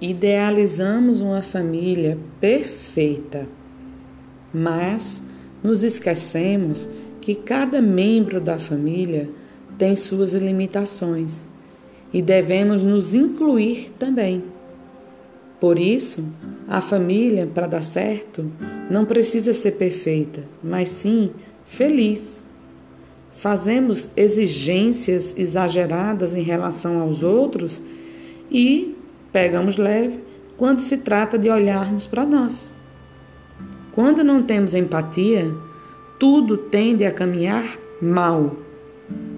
Idealizamos uma família perfeita, mas nos esquecemos que cada membro da família tem suas limitações e devemos nos incluir também. Por isso, a família, para dar certo, não precisa ser perfeita, mas sim feliz. Fazemos exigências exageradas em relação aos outros e pegamos leve quando se trata de olharmos para nós. Quando não temos empatia, tudo tende a caminhar mal.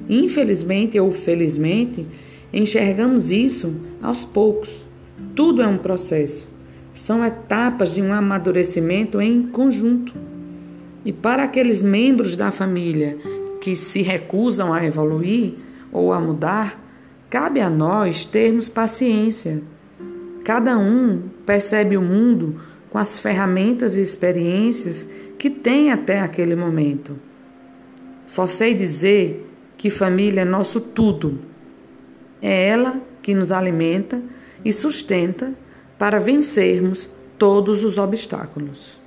Infelizmente ou felizmente, enxergamos isso aos poucos. Tudo é um processo. São etapas de um amadurecimento em conjunto. E para aqueles membros da família que se recusam a evoluir ou a mudar, cabe a nós termos paciência Cada um percebe o mundo com as ferramentas e experiências que tem até aquele momento. Só sei dizer que família é nosso tudo. É ela que nos alimenta e sustenta para vencermos todos os obstáculos.